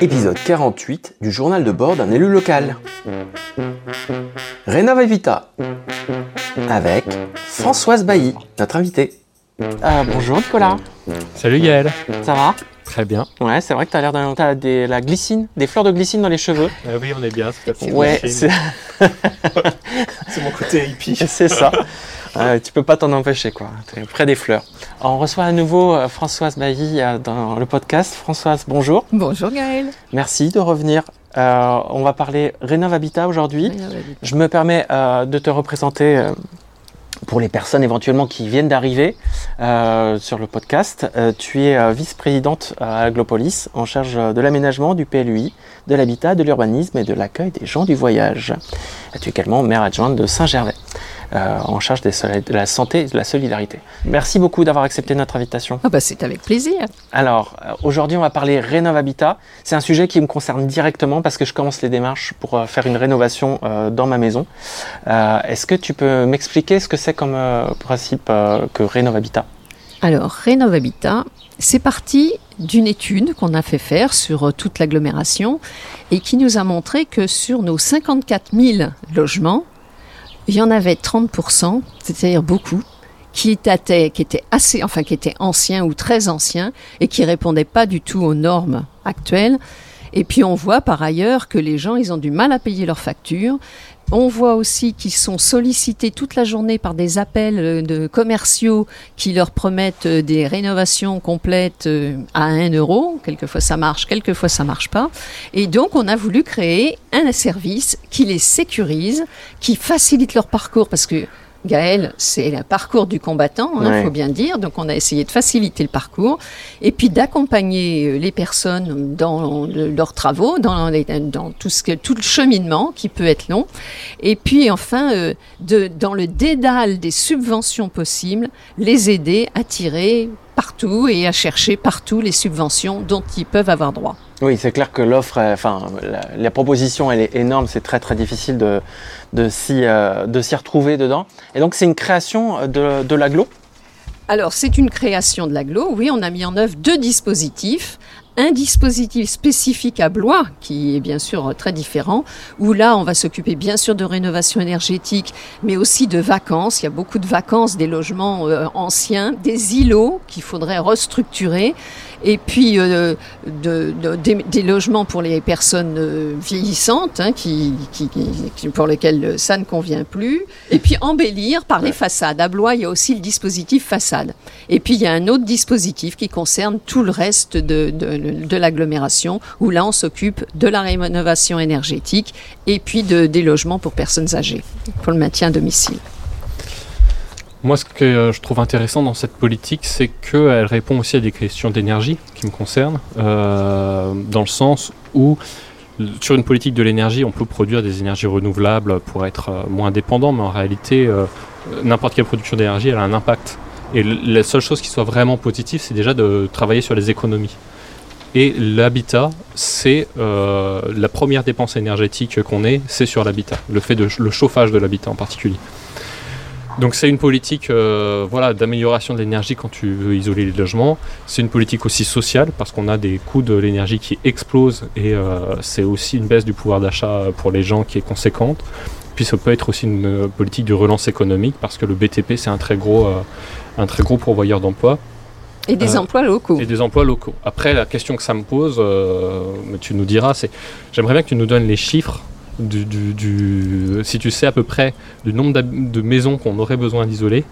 Épisode 48 du journal de bord d'un élu local. Rénova Vita avec Françoise Bailly, notre invitée. Euh, bonjour Nicolas, Salut Gaël. ça va? Très bien. Ouais, c'est vrai que t'as l'air d'un. T'as des, la glycine, des fleurs de glycine dans les cheveux. Ah oui, on est bien. C'est Ouais, c'est c'est mon côté hippie. c'est ça. Euh, tu peux pas t'en empêcher, quoi. T'es près des fleurs. On reçoit à nouveau euh, Françoise Bailly euh, dans le podcast. Françoise, bonjour. Bonjour Gaël. Merci de revenir. Euh, on va parler Rénov Habitat aujourd'hui. Je me permets euh, de te représenter euh, pour les personnes éventuellement qui viennent d'arriver euh, sur le podcast. Euh, tu es euh, vice-présidente à Aglopolis en charge de l'aménagement, du PLUI, de l'habitat, de l'urbanisme et de l'accueil des gens du voyage. Tu es également maire adjointe de Saint-Gervais. Euh, en charge des de la santé et de la solidarité. Merci beaucoup d'avoir accepté notre invitation. Ah bah c'est avec plaisir. Alors, euh, aujourd'hui, on va parler Rénov Habitat. C'est un sujet qui me concerne directement parce que je commence les démarches pour euh, faire une rénovation euh, dans ma maison. Est-ce que tu peux m'expliquer ce que c'est comme principe que Rénov Habitat? Alors Rénov Habitat, c'est parti d'une étude qu'on a fait faire sur toute l'agglomération et qui nous a montré que sur nos 54 000 logements, il y en avait 30%, c'est-à-dire beaucoup, qui étaient, assez, enfin qui étaient anciens ou très anciens et qui répondaient pas du tout aux normes actuelles. Et puis on voit par ailleurs que les gens, ils ont du mal à payer leurs factures. On voit aussi qu'ils sont sollicités toute la journée par des appels euh, de commerciaux qui leur promettent euh, des rénovations complètes euh, à 1 euro. Quelquefois ça marche, quelquefois ça marche pas. Et donc on a voulu créer un service qui les sécurise, qui facilite leur parcours parce que Gaël, c'est le parcours du combattant, il Ouais. faut bien dire. Donc, on a essayé de faciliter le parcours et puis d'accompagner euh, les personnes dans le- leurs travaux, dans, les- dans tout, ce que, tout le cheminement qui peut être long. Et puis, enfin, euh, de, dans le dédale des subventions possibles, les aider à tirer partout et à chercher partout les subventions dont ils peuvent avoir droit. Oui, c'est clair que l'offre, euh, enfin, la, proposition, elle est énorme. C'est très très difficile de, de s'y euh, retrouver dedans. Et donc, c'est une création euh, de, de l'aglo? Alors, c'est une création de l'aglo. Oui, on a mis en œuvre deux dispositifs. Un dispositif spécifique à Blois, qui est bien sûr très différent, où là, on va s'occuper bien sûr de rénovation énergétique, mais aussi de vacances. Il y a beaucoup de vacances, des logements euh, anciens, des îlots qu'il faudrait restructurer, et puis euh, de- de- des, des logements pour les personnes euh, vieillissantes, hein, qui, qui- qui- qui- pour lesquelles ça ne convient plus, et puis embellir par les façades. À Blois, il y a aussi le dispositif façade. Et puis il y a un autre dispositif qui concerne tout le reste de, de- de l'agglomération, où là on s'occupe de la rénovation énergétique et puis de, des logements pour personnes âgées, pour le maintien à domicile. Moi, ce que euh, je trouve intéressant dans cette politique, c'est qu'elle répond aussi à des questions d'énergie qui me concernent, euh, dans le sens où sur une politique de l'énergie, on peut produire des énergies renouvelables pour être euh, moins dépendant, mais en réalité, n'importe quelle production d'énergie, elle a un impact. Et la seule chose qui soit vraiment positive, c'est déjà de travailler sur les économies. Et l'habitat, c'est euh, la première dépense énergétique qu'on ait, c'est sur l'habitat, le fait de le chauffage de l'habitat en particulier. Donc c'est une politique euh, voilà, d'amélioration de l'énergie quand tu veux isoler les logements. C'est une politique aussi sociale parce qu'on a des coûts de l'énergie qui explosent et euh, c'est aussi une baisse du pouvoir d'achat pour les gens qui est conséquente. Puis ça peut être aussi une politique de relance économique parce que le BTP c'est un très gros, un très gros pourvoyeur d'emplois Et des Euh, emplois locaux. et des emplois locaux. Après, la question que ça me pose, euh, mais tu nous diras, c'est j'aimerais bien que tu nous donnes les chiffres du, du- du- si tu sais à peu près du nombre de maisons qu'on aurait besoin d'isoler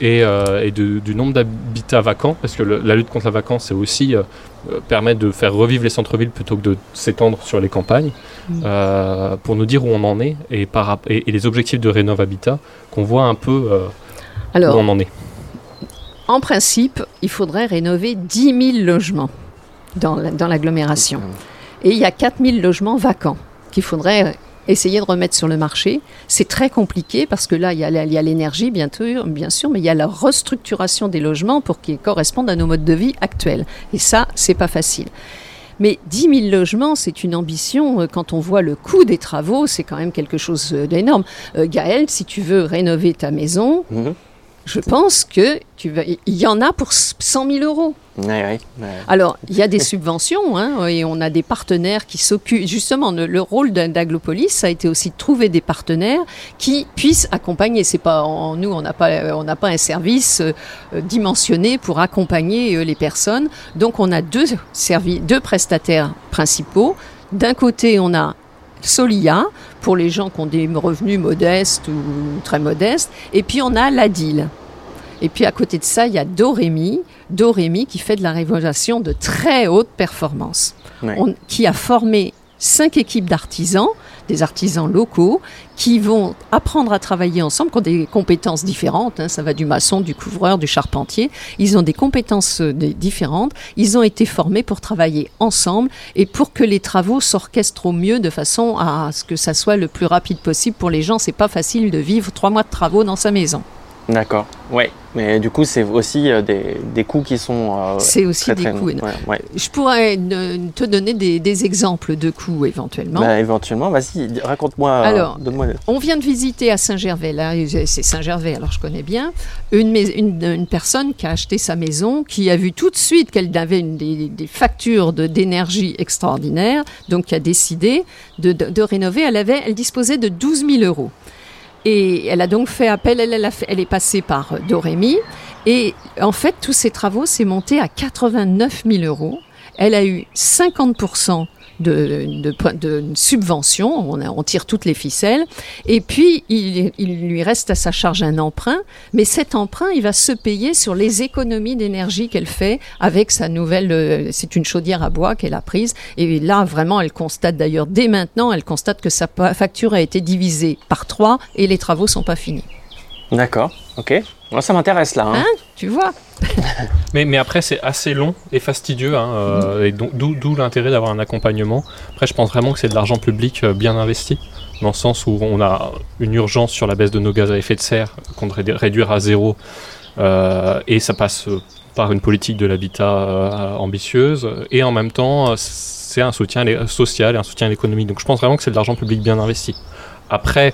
et, euh, et de- du nombre d'habitats vacants, parce que le- la lutte contre la vacance, c'est aussi permettre de faire revivre les centres-villes plutôt que de s'étendre sur les campagnes, pour nous dire où on en est et, par, rap- et, et les objectifs de Rénov Habitat, qu'on voit un peu Alors, où on en est. En principe, il faudrait rénover 10 000 logements dans la- dans l'agglomération. Et il y a 4 000 logements vacants qu'il faudrait essayer de remettre sur le marché. C'est très compliqué parce que là, il y a l'énergie, bien sûr, bien sûr, mais il y a la restructuration des logements pour qu'ils correspondent à nos modes de vie actuels. Et ça, c'est pas facile. Mais 10 000 logements, c'est une ambition. euh, Quand on voit le coût des travaux, c'est quand même quelque chose euh, d'énorme. Euh, Gaël, si tu veux rénover ta maison, Mhm. Je pense que tu vas, il y en a pour 100 000 euros. Alors, il y a des subventions hein, et on a des partenaires qui s'occupent. Justement, le, rôle d'Aglopolis, ça a été aussi de trouver des partenaires qui puissent accompagner. C'est pas nous, on n'a pas, on n'a pas un service euh, dimensionné pour accompagner euh, les personnes. Donc, on a deux deux prestataires principaux. D'un côté, on a Solia pour les gens qui ont des revenus modestes ou très modestes, et puis on a l'Adil. Et puis à côté de ça, il y a Dorémy, Dorémy qui fait de la révélation de très haute performance, qui a formé cinq équipes d'artisans, des artisans locaux, qui vont apprendre à travailler ensemble, qui ont des compétences différentes. Hein. ça va du maçon, du couvreur, du charpentier. Ils ont des compétences euh, différentes. Ils ont été formés pour travailler ensemble et pour que les travaux s'orchestrent au mieux de façon à ce que ça soit le plus rapide possible pour les gens. C'est pas facile de vivre trois mois de travaux dans sa maison. D'accord. Ouais. Mais du coup, c'est aussi euh, des, des, coûts qui sont. Euh, c'est aussi des coûts. Je pourrais te donner des, exemples de coûts éventuellement. Bah, éventuellement, vas-y, raconte-moi. Euh, alors, on vient de visiter à Saint-Gervais, là, c'est Saint-Gervais, alors je connais bien, une, une, personne qui a acheté sa maison, qui a vu tout de suite qu'elle avait une, des, des, factures d'énergie extraordinaires, donc qui a décidé de, de, rénover. Elle, avait, elle disposait de 12 000 euros. Et elle a donc fait appel, elle, est passée par Dorémy. Et en fait, tous ces travaux, s'est monté à 89 000 euros. Elle a eu 50 de, de, de subvention, on, on, tire toutes les ficelles, et puis il, il, lui reste à sa charge un emprunt, mais cet emprunt, il va se payer sur les économies d'énergie qu'elle fait avec sa nouvelle, euh, c'est une chaudière à bois qu'elle a prise, et là vraiment elle constate d'ailleurs dès maintenant, elle constate que sa facture a été divisée par trois et les travaux sont pas finis. D'accord, ok. Moi, ça m'intéresse là. Hein. hein? Tu vois mais, après, c'est assez long et fastidieux, hein, euh, et d'où l'intérêt d'avoir un accompagnement. Après, je pense vraiment que c'est de l'argent public euh, bien investi, dans le sens où on a une urgence sur la baisse de nos gaz à effet de serre qu'on devrait réduire à zéro, euh, et ça passe par une politique de l'habitat ambitieuse, et en même temps, c'est un soutien social et un soutien à l'économie. Donc je pense vraiment que c'est de l'argent public bien investi. Après,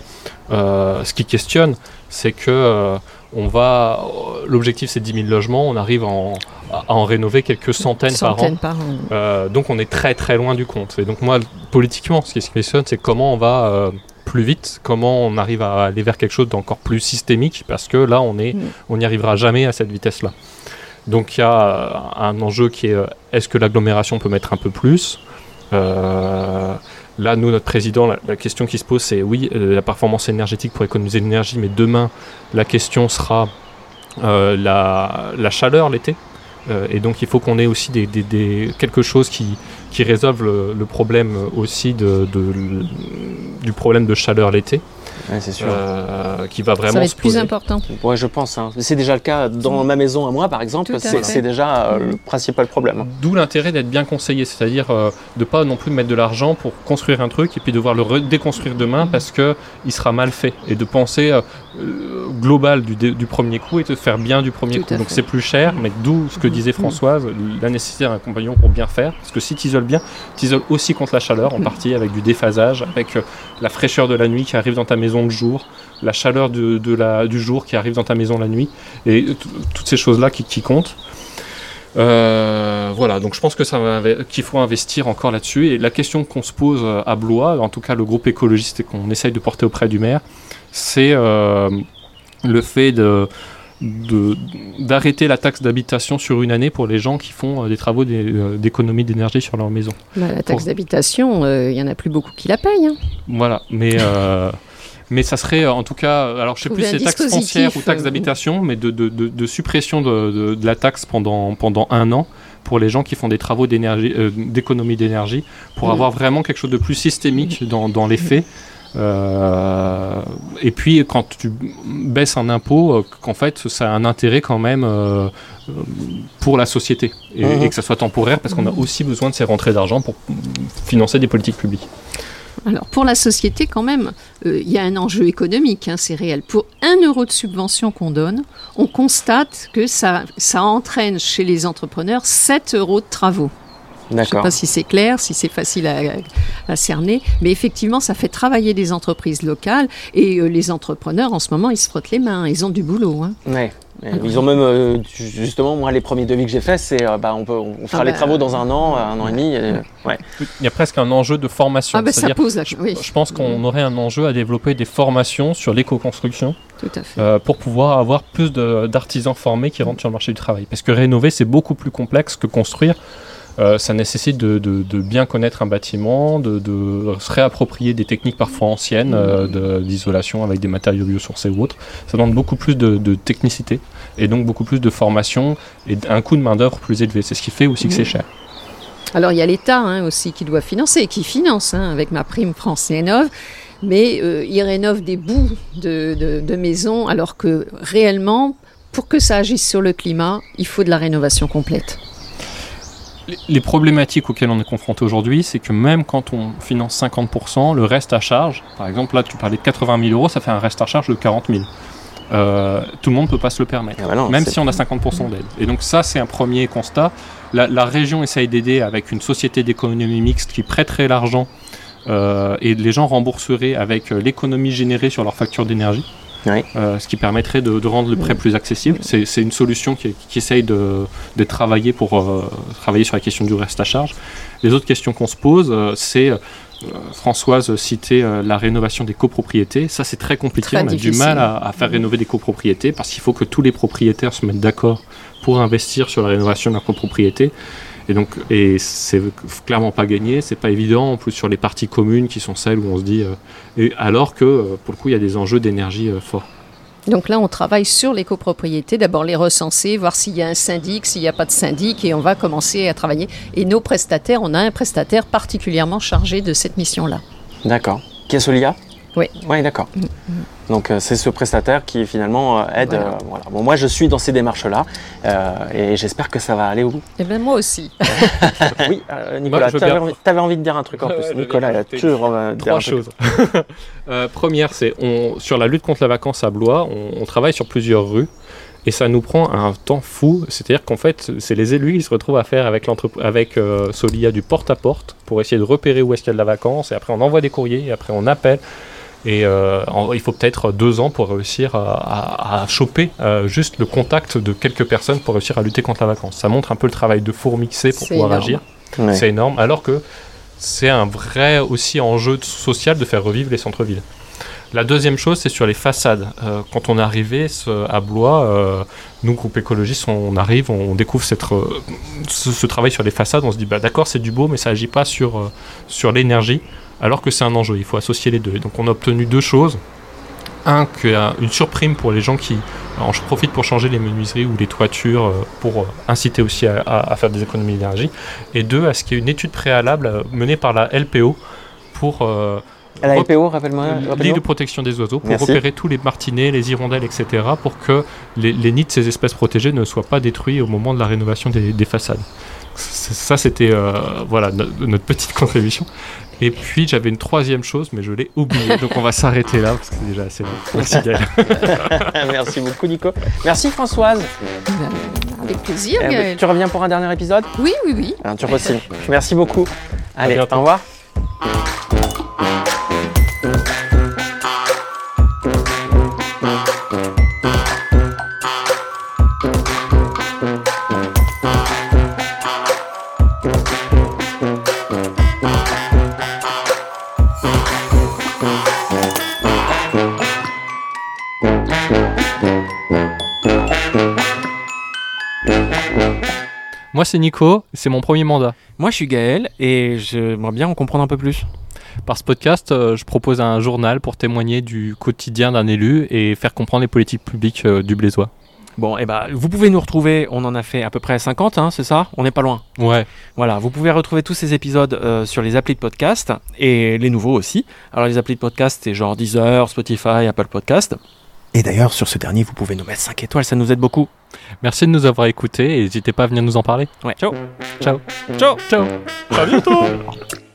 ce qui questionne, c'est que on va, l'objectif c'est 10 000 logements, on arrive à en rénover quelques centaines, par an. Euh, donc on est très très loin du compte. Et donc moi, politiquement, ce qui se questionne, c'est comment on va euh, plus vite, comment on arrive à aller vers quelque chose d'encore plus systémique, parce que là, on est, mm. on n'y arrivera jamais à cette vitesse-là. Donc il y a un enjeu qui est, euh, est-ce que l'agglomération peut mettre un peu plus? Là, nous, notre président, la, question qui se pose, c'est oui, euh, la performance énergétique pour économiser l'énergie, mais demain, la question sera euh, la, chaleur l'été. Euh, et donc, il faut qu'on ait aussi des, quelque chose qui, résolve le, problème aussi du problème de chaleur l'été c'est sûr. Euh, qui va vraiment ça va être plus important. Ouais, je pense. Hein. C'est déjà le cas dans ma maison à moi, par exemple. C'est déjà euh, le principal problème. D'où l'intérêt d'être bien conseillé, c'est-à-dire euh, de pas non plus mettre de l'argent pour construire un truc et puis devoir le déconstruire demain parce que il sera mal fait et de penser global du, du, premier coup et de faire bien du premier coup. Donc c'est plus cher, mais d'où ce que disait Françoise, la nécessité d'un compagnon pour bien faire. Parce que si tu isoles bien, tu isoles aussi contre la chaleur en partie avec du déphasage, avec la fraîcheur de la nuit qui arrive dans ta maison le jour, la chaleur de, la, du jour qui arrive dans ta maison la nuit, et toutes ces choses-là qui, comptent. Euh, voilà, donc je pense que ça qu'il faut investir encore là-dessus. Et la question qu'on se pose euh, à Blois, en tout cas le groupe écologiste et qu'on essaye de porter auprès du maire, c'est euh, le fait de d'arrêter la taxe d'habitation sur une année pour les gens qui font des travaux d'économie d'énergie sur leur maison. Bah, la taxe d'habitation, il y en a plus beaucoup qui la payent. Hein. Voilà, mais mais ça serait euh, en tout cas, alors je sais plus si c'est taxe foncière ou taxe euh, d'habitation, mais de, de, de, suppression de, la taxe pendant, pendant un an pour les gens qui font des travaux d'énergie, euh, d'économie d'énergie, pour mm. avoir vraiment quelque chose de plus systémique dans, dans les faits. Et puis quand tu baisses un impôt, qu'en fait ça a un intérêt quand même pour la société et, mm-hmm. et, que ça soit temporaire parce qu'on a aussi besoin de ces rentrées d'argent pour financer des politiques publiques. Alors pour la société quand même, euh, il y a un enjeu économique, hein, c'est réel. Pour un euro de subvention qu'on donne, on constate que ça, ça entraîne chez les entrepreneurs 7 euros de travaux. Je ne sais pas si c'est clair, si c'est facile la cerner. Mais effectivement, ça fait travailler des entreprises locales et les entrepreneurs, en ce moment, ils se frottent les mains. Ils ont du boulot. Hein. Ouais. Ils ont même, euh, justement, moi, les premiers devis que j'ai faits, c'est euh, bah, on, peut, on fera ah les bah, travaux dans un an, un an et demi. ouais. Il y a presque un enjeu de formation. Ah bah, ça pose je, je, pense qu'on aurait un enjeu à développer des formations sur l'éco-construction euh, pour pouvoir avoir plus d'artisans formés qui rentrent sur le marché du travail. Parce que rénover, c'est beaucoup plus complexe que construire. Euh, ça nécessite de, bien connaître un bâtiment, de, se réapproprier des techniques parfois anciennes euh, d'isolation avec des matériaux biosourcés ou autres. Ça demande beaucoup plus de, technicité et donc beaucoup plus de formation et un coût de main-d'œuvre plus élevé. C'est ce qui fait aussi que c'est cher. Alors il y a l'État hein, aussi qui doit financer, qui finance hein, avec ma prime France Rénov, mais euh, il rénove des bouts de maisons alors que réellement, pour que ça agisse sur le climat, il faut de la rénovation complète les problématiques auxquelles on est confronté aujourd'hui, c'est que même quand on finance 50%, le reste à charge, par exemple là tu parlais de 80 000 euros, ça fait un reste à charge de 40 000. Euh, tout le monde ne peut pas se le permettre, ah bah même si on a 50% d'aide. Et donc ça, c'est un premier constat. La, région essaye d'aider avec une société d'économie mixte qui prêterait l'argent euh, et les gens rembourseraient avec euh, l'économie générée sur leur facture d'énergie. Euh, ce qui permettrait de, rendre le prêt plus accessible. C'est une solution qui, essaye de, travailler pour euh, travailler sur la question du reste à charge. Les autres questions qu'on se pose, euh, c'est Françoise citait la rénovation des copropriétés. Ça, c'est très compliqué. on a du mal à, faire rénover des copropriétés parce qu'il faut que tous les propriétaires se mettent d'accord pour investir sur la rénovation de leur copropriété. Et donc, et c'est clairement pas gagné, c'est pas évident, en plus sur les parties communes qui sont celles où on se dit. Euh, et alors que, euh, pour le coup, il y a des enjeux d'énergie euh, forts. Donc là, on travaille sur les copropriétés, d'abord les recenser, voir s'il y a un syndic, s'il n'y a pas de syndic, et on va commencer à travailler. Et nos prestataires, on a un prestataire particulièrement chargé de cette mission-là. D'accord. Qui est Solia? Oui. Oui, d'accord. Mm, mm. Donc euh, c'est ce prestataire qui finalement euh, aide. Euh, voilà. Bon, moi je suis dans ces démarches-là et j'espère que ça va aller au bout. Et eh bien moi aussi. oui, Nicolas, tu avais, envie de dire un truc en plus. Nicolas, il a toujours Trois choses. première, c'est sur la lutte contre la vacance à Blois, on, travaille sur plusieurs rues. Et ça nous prend un temps fou, c'est-à-dire qu'en fait, c'est les élus qui se retrouvent à faire avec, avec Solia du porte-à-porte pour essayer de repérer où est-ce qu'il y a de la vacance, et après on envoie des courriers, et après on appelle. Et euh, il faut peut-être deux ans pour réussir à, choper euh, juste le contact de quelques personnes pour réussir à lutter contre la vacance. Ça montre un peu le travail de fourmixer pour pouvoir agir. C'est énorme. Alors que c'est un vrai aussi enjeu social de faire revivre les centres-villes. La deuxième chose, c'est sur les façades. Euh, quand on est arrivé à Blois, nous, groupe écologiste, on arrive, on découvre cette, ce, travail sur les façades, on se dit, bah, d'accord, c'est du beau, mais ça n'agit pas sur, sur l'énergie alors que c'est un enjeu. Il faut associer les deux. donc on a obtenu deux choses. Un, une surprime pour les gens qui en profitent pour changer les menuiseries ou les toitures euh, pour euh, inciter aussi à, faire des économies d'énergie. Et deux, à ce qu'il y ait une étude préalable euh, menée par la LPO pour... la LPO, rappelle-moi. Ligue de protection des oiseaux, pour repérer tous les martinets, les hirondelles, etc., pour que les, nids de ces espèces protégées ne soient pas détruits au moment de la rénovation des, façades. Ça, c'était voilà, notre petite contribution. Et puis j'avais une troisième chose, mais je l'ai oublié. Donc on va s'arrêter là parce que c'est déjà assez long. Merci Gaël. Merci beaucoup Nico. Merci Françoise. Avec plaisir. Eh, Gaël. tu reviens pour un dernier épisode? Oui, oui, oui. tu aussi. Merci beaucoup. Allez, au revoir. Moi, c'est Nico, c'est mon premier mandat. Moi, je suis Gaël et j'aimerais bien en comprendre un peu plus. Par ce podcast, euh, je propose un journal pour témoigner du quotidien d'un élu et faire comprendre les politiques publiques euh, du Blésois. Bon, et eh ben, vous pouvez nous retrouver, on en a fait à peu près 50, hein, c'est ça? On n'est pas loin. Ouais. Voilà, vous pouvez retrouver tous ces épisodes euh, sur les applis de podcast et les nouveaux aussi. Alors, les applis de podcast, c'est genre Deezer, Spotify, Apple Podcast. Et d'ailleurs, sur ce dernier, vous pouvez nous mettre 5 étoiles, ça nous aide beaucoup. Merci de nous avoir écoutés et n'hésitez pas à venir nous en parler. Ouais. Ciao. Ciao. Ciao. Ciao. À bientôt.